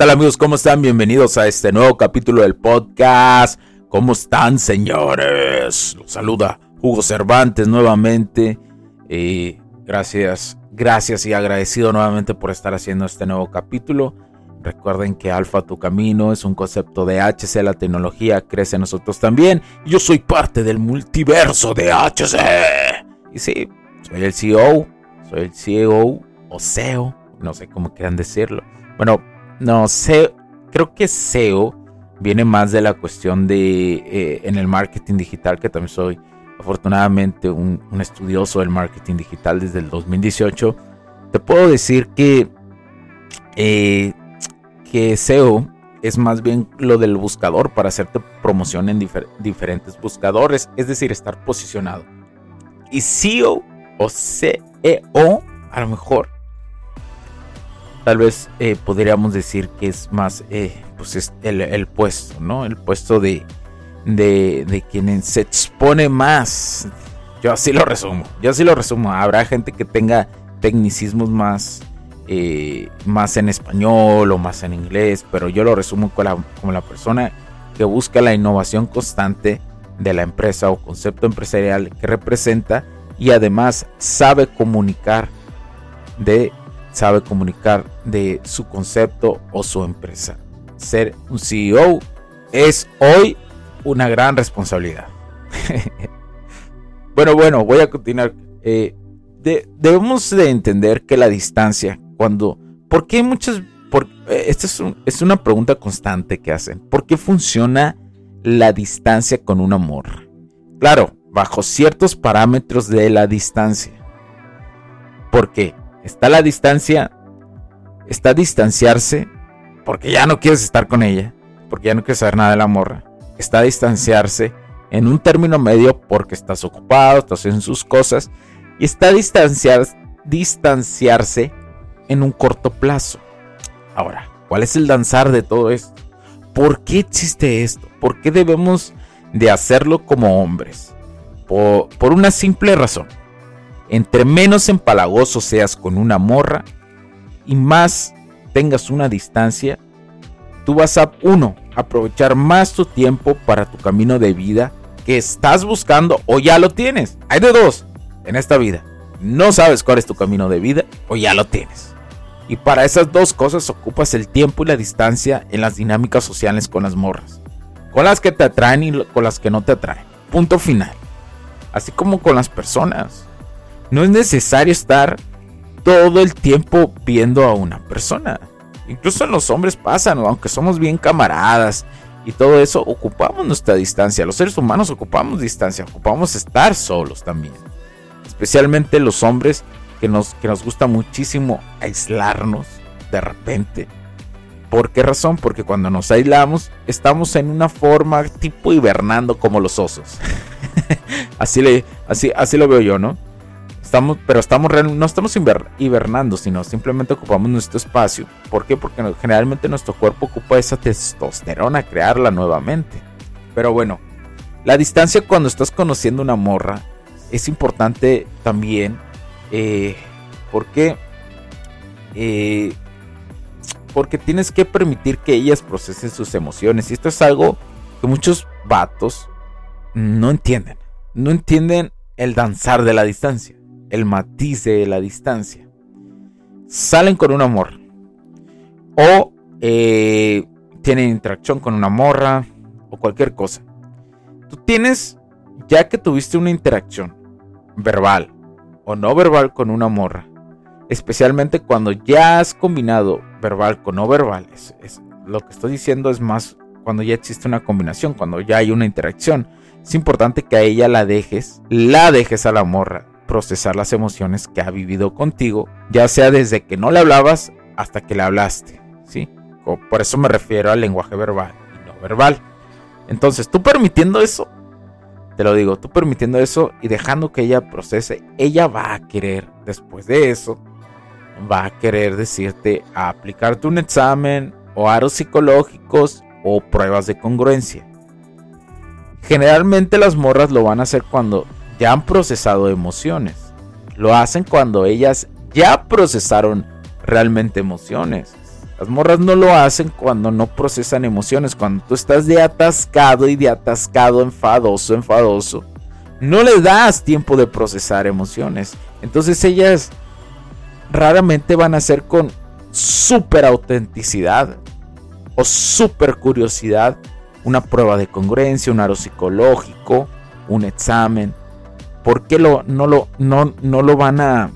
Tal amigos? ¿Cómo están? Bienvenidos a este nuevo capítulo del podcast. ¿Cómo están señores? Los saluda Hugo Cervantes nuevamente. Eh, gracias, gracias y agradecido nuevamente por estar haciendo este nuevo capítulo. Recuerden que Alfa Tu Camino es un concepto de HC, la tecnología crece en nosotros también. Yo soy parte del multiverso de HC. Y sí, soy el CEO, soy el CEO o CEO, no sé cómo quieran decirlo. Bueno, no, sé, creo que SEO viene más de la cuestión de eh, en el marketing digital, que también soy afortunadamente un, estudioso del marketing digital desde el 2018. Te puedo decir que, eh, que SEO es más bien lo del buscador para hacerte promoción en diferentes buscadores, es decir, estar posicionado. Y SEO o CEO, a lo mejor tal vez eh, podríamos decir que es más eh, pues es el, puesto, ¿no? El puesto de, de, quien se expone más. Yo así lo resumo, yo así lo resumo. Habrá gente que tenga tecnicismos más, eh, más en español o más en inglés, pero yo lo resumo como la, como la persona que busca la innovación constante de la empresa o concepto empresarial que representa y además sabe comunicar de sabe comunicar de su concepto o su empresa. Ser un CEO es hoy una gran responsabilidad. bueno, bueno, voy a continuar. Eh, debemos de entender que la distancia, cuando... ¿Por qué muchas... Por, eh, esta es, es, una pregunta constante que hacen. ¿Por qué funciona la distancia con un amor? Claro, bajo ciertos parámetros de la distancia. ¿Por qué? Está la distancia. Está distanciarse porque ya no quieres estar con ella. Porque ya no quieres saber nada de la morra. Está distanciarse en un término medio porque estás ocupado, estás en sus cosas. Y está distanciar, distanciarse en un corto plazo. Ahora, ¿cuál es el danzar de todo esto? ¿Por qué existe esto? ¿Por qué debemos de hacerlo como hombres? Por, por una simple razón. Entre menos empalagoso seas con una morra y más tengas una distancia, tú vas a, uno, aprovechar más tu tiempo para tu camino de vida que estás buscando o ya lo tienes. Hay de dos en esta vida. No sabes cuál es tu camino de vida o ya lo tienes. Y para esas dos cosas ocupas el tiempo y la distancia en las dinámicas sociales con las morras. Con las que te atraen y con las que no te atraen. Punto final. Así como con las personas. No es necesario estar todo el tiempo viendo a una persona. Incluso en los hombres pasan, aunque somos bien camaradas y todo eso, ocupamos nuestra distancia. Los seres humanos ocupamos distancia, ocupamos estar solos también. Especialmente los hombres que nos, que nos gusta muchísimo aislarnos de repente. ¿Por qué razón? Porque cuando nos aislamos estamos en una forma tipo hibernando como los osos. así, le, así, así lo veo yo, ¿no? Pero estamos no estamos hibernando, sino simplemente ocupamos nuestro espacio. ¿Por qué? Porque generalmente nuestro cuerpo ocupa esa testosterona, crearla nuevamente. Pero bueno, la distancia cuando estás conociendo una morra es importante también. Eh, porque eh, porque tienes que permitir que ellas procesen sus emociones. Y esto es algo que muchos vatos no entienden. No entienden el danzar de la distancia, el matiz de la distancia. Salen con un amor. O eh, tienen interacción con una morra. O cualquier cosa. Tú tienes, ya que tuviste una interacción verbal o no verbal con una morra, especialmente cuando ya has combinado verbal con no verbal, es, lo que estoy diciendo es más cuando ya existe una combinación, cuando ya hay una interacción. Es importante que a ella la dejes, la dejes a la morra procesar las emociones que ha vivido contigo, ya sea desde que no le hablabas hasta que le hablaste, ¿sí? Por eso me refiero al lenguaje verbal y no verbal. Entonces, tú permitiendo eso, te lo digo, tú permitiendo eso y dejando que ella procese, ella va a querer, después de eso, va a querer decirte a aplicarte un examen o aros psicológicos o pruebas de congruencia. Generalmente las morras lo van a hacer cuando ya han procesado emociones. Lo hacen cuando ellas ya procesaron realmente emociones. Las morras no lo hacen cuando no procesan emociones, cuando tú estás de atascado y de atascado, enfadoso, enfadoso. No le das tiempo de procesar emociones. Entonces ellas raramente van a ser con super autenticidad o super curiosidad una prueba de congruencia, un aro psicológico, un examen. ¿Por qué lo, no, lo, no, no lo van a...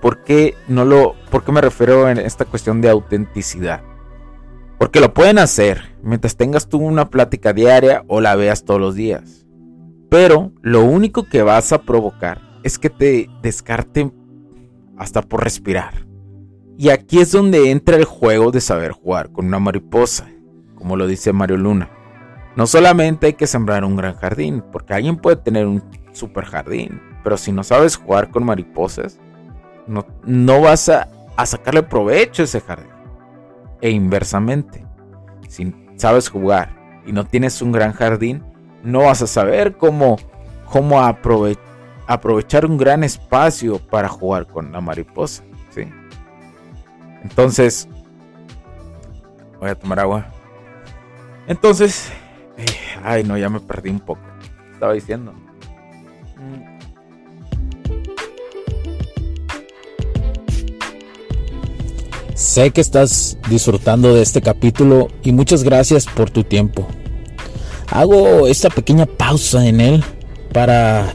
¿Por qué, no lo, ¿Por qué me refiero en esta cuestión de autenticidad? Porque lo pueden hacer mientras tengas tú una plática diaria o la veas todos los días. Pero lo único que vas a provocar es que te descarten hasta por respirar. Y aquí es donde entra el juego de saber jugar con una mariposa, como lo dice Mario Luna. No solamente hay que sembrar un gran jardín, porque alguien puede tener un super jardín, pero si no sabes jugar con mariposas, no, vas a, sacarle provecho a ese jardín. E inversamente, si sabes jugar y no tienes un gran jardín, no vas a saber cómo, cómo aprovechar un gran espacio para jugar con la mariposa. ¿sí? Entonces, voy a tomar agua. Entonces, ay no, ya me perdí un poco. Estaba diciendo. Sé que estás disfrutando de este capítulo y muchas gracias por tu tiempo. Hago esta pequeña pausa en él para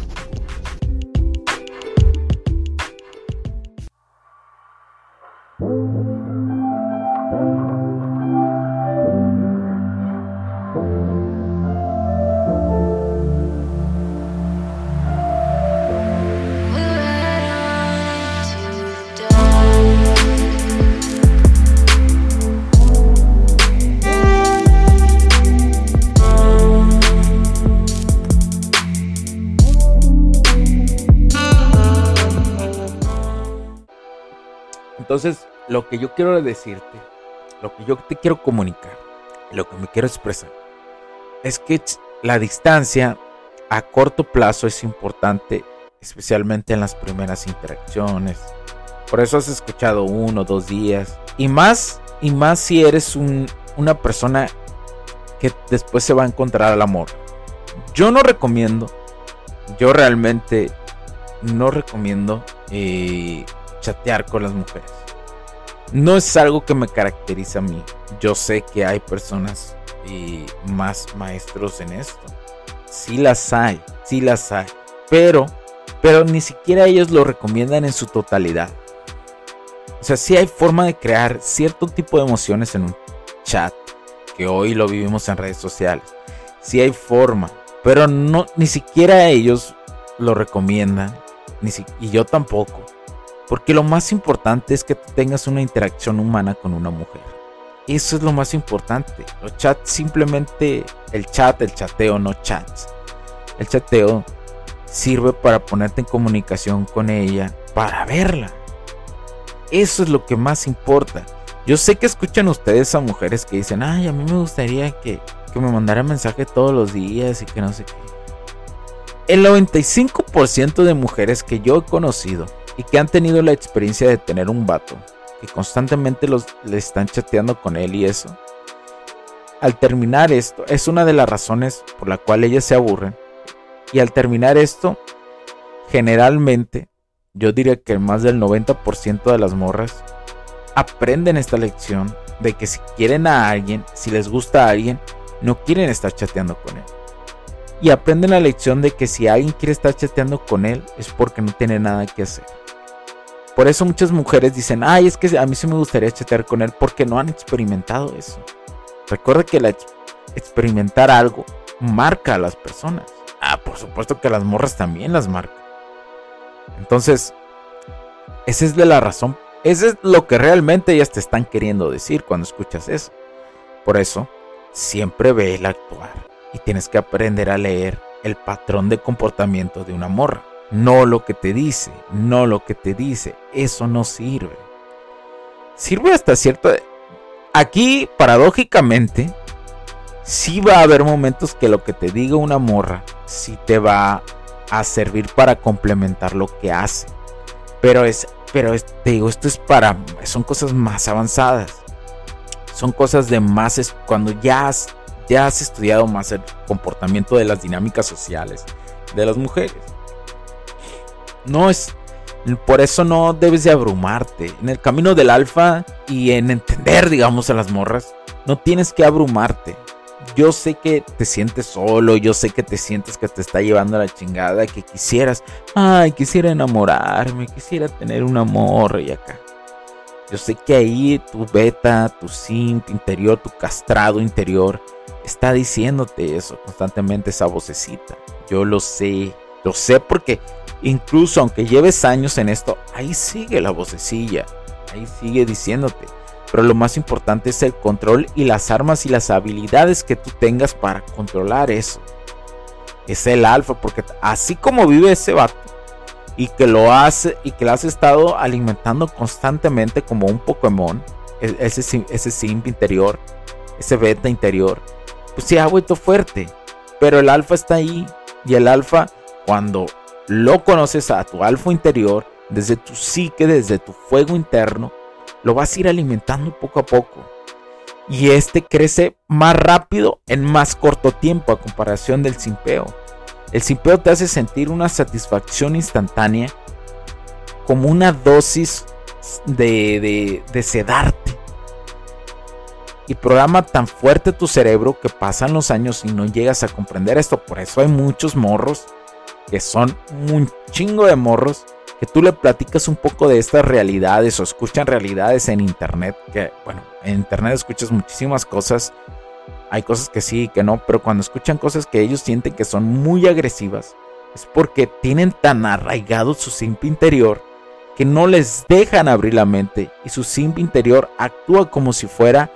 Lo que yo quiero decirte, lo que yo te quiero comunicar, lo que me quiero expresar, es que la distancia a corto plazo es importante, especialmente en las primeras interacciones. Por eso has escuchado uno, dos días. Y más, y más si eres una persona que después se va a encontrar al amor. Yo no recomiendo, yo realmente no recomiendo eh, chatear con las mujeres. No es algo que me caracteriza a mí. Yo sé que hay personas y más maestros en esto. Sí las hay, sí las hay. Pero, pero ni siquiera ellos lo recomiendan en su totalidad. O sea, sí hay forma de crear cierto tipo de emociones en un chat, que hoy lo vivimos en redes sociales. Sí hay forma, Pero no, ni siquiera ellos lo recomiendan. Ni y yo tampoco. Porque lo más importante es que tengas una interacción humana con una mujer. Eso es lo más importante. Los chats simplemente, el chat, el chateo, no chats. El chateo sirve para ponerte en comunicación con ella, para verla. Eso es lo que más importa. Yo sé que escuchan ustedes a mujeres que dicen, ay, a mí me gustaría que, que me mandara mensaje todos los días y que no sé qué. El 95% de mujeres que yo he conocido y que han tenido la experiencia de tener un vato que constantemente los, le están chateando con él y eso, al terminar esto, es una de las razones por la cual ellas se aburren. Y al terminar esto, generalmente, yo diría que más del 90% de las morras aprenden esta lección de que si quieren a alguien, si les gusta a alguien, no quieren estar chateando con él. Y aprenden la lección de que si alguien quiere estar chateando con él es porque no tiene nada que hacer. Por eso muchas mujeres dicen, ay, es que a mí sí me gustaría chatear con él porque no han experimentado eso. Recuerda que la experimentar algo marca a las personas. Ah, por supuesto que las morras también las marcan. Entonces, esa es de la razón. Ese es lo que realmente ellas te están queriendo decir cuando escuchas eso. Por eso, siempre ve el actuar y tienes que aprender a leer el patrón de comportamiento de una morra. No lo que te dice, no lo que te dice. Eso no sirve. Sirve hasta cierto... Aquí, paradójicamente, sí va a haber momentos que lo que te diga una morra sí te va a servir para complementar lo que hace. Pero es, pero te digo, esto es para, son cosas más avanzadas. Son cosas de más, cuando ya has, ya has estudiado más el comportamiento de las dinámicas sociales de las mujeres. No es, por eso no debes de abrumarte. En el camino del alfa y en entender, digamos, a las morras, no tienes que abrumarte. Yo sé que te sientes solo, yo sé que te sientes que te está llevando a la chingada, que quisieras, ay, quisiera enamorarme, quisiera tener un amor y acá. Yo sé que ahí tu beta, tu simp interior, tu castrado interior, está diciéndote eso constantemente, esa vocecita. Yo lo sé, lo sé porque incluso aunque lleves años en esto, ahí sigue la vocecilla, ahí sigue diciéndote pero lo más importante es el control y las armas y las habilidades que tú tengas para controlar eso. Es el alfa, porque así como vive ese vato y que lo hace y que lo has estado alimentando constantemente como un Pokémon, e, ese, ese simp interior, ese beta interior, pues se ha vuelto fuerte. Pero el alfa está ahí y el alfa, cuando lo conoces a tu alfa interior, desde tu psique, desde tu fuego interno, lo vas a ir alimentando poco a poco. Y este crece más rápido en más corto tiempo a comparación del simpeo. El simpeo te hace sentir una satisfacción instantánea como una dosis de, de, sedarte. Y programa tan fuerte tu cerebro que pasan los años y no llegas a comprender esto. Por eso hay muchos morros que son un chingo de morros que tú le platicas un poco de estas realidades o escuchan realidades en internet, que bueno, en internet escuchas muchísimas cosas, hay cosas que sí y que no, pero cuando escuchan cosas que ellos sienten que son muy agresivas, es porque tienen tan arraigado su simp interior que no les dejan abrir la mente y su simp interior actúa como si fuera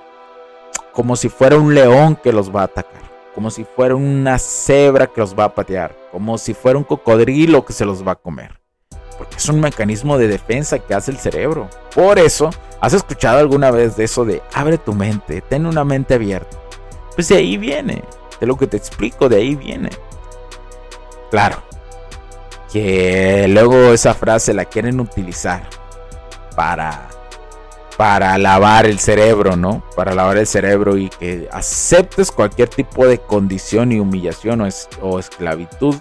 como si fuera un león que los va a atacar, como si fuera una cebra que los va a patear, como si fuera un cocodrilo que se los va a comer porque es un mecanismo de defensa que hace el cerebro. Por eso, ¿has escuchado alguna vez de eso de abre tu mente, ten una mente abierta? Pues de ahí viene, de lo que te explico, de ahí viene. Claro, que luego esa frase la quieren utilizar para para lavar el cerebro, ¿no? Para lavar el cerebro y que aceptes cualquier tipo de condición y humillación o, esclavitud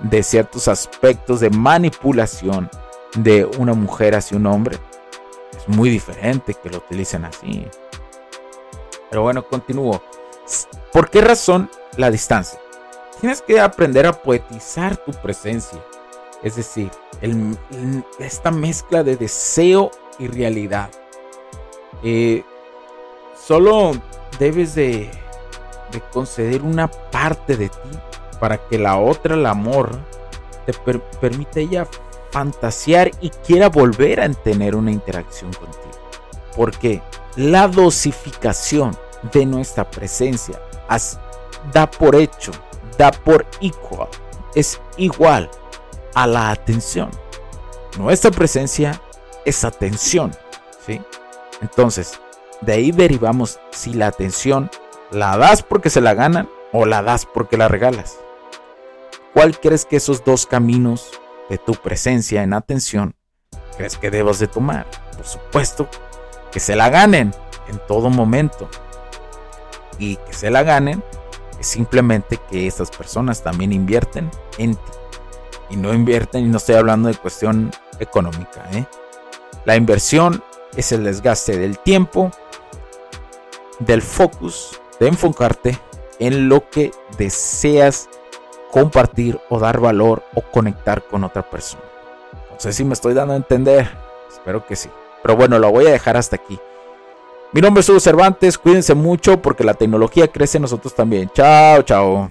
de ciertos aspectos de manipulación de una mujer hacia un hombre. Es muy diferente que lo utilicen así. Pero bueno, continúo. ¿Por qué razón la distancia? Tienes que aprender a poetizar tu presencia. Es decir, esta mezcla de deseo y realidad. Eh, solo debes de, de conceder una parte de ti para que la otra, el amor, te permite ella fantasear y quiera volver a tener una interacción contigo. Porque la dosificación de nuestra presencia da por hecho, da por igual, es igual a la atención. Nuestra presencia es atención. Entonces, de ahí derivamos si la atención la das porque se la ganan o la das porque la regalas. ¿Cuál crees que esos dos caminos de tu presencia en atención crees que debas de tomar? Por supuesto, que se la ganen en todo momento. Y que se la ganen es simplemente que esas personas también invierten en ti. Y no invierten, y no estoy hablando de cuestión económica. ¿eh? La inversión es el desgaste del tiempo, del focus, de enfocarte en lo que deseas compartir o dar valor o conectar con otra persona. No sé si me estoy dando a entender, espero que sí. Pero bueno, lo voy a dejar hasta aquí. Mi nombre es Hugo Cervantes, cuídense mucho porque la tecnología crece en nosotros también. Chao, chao.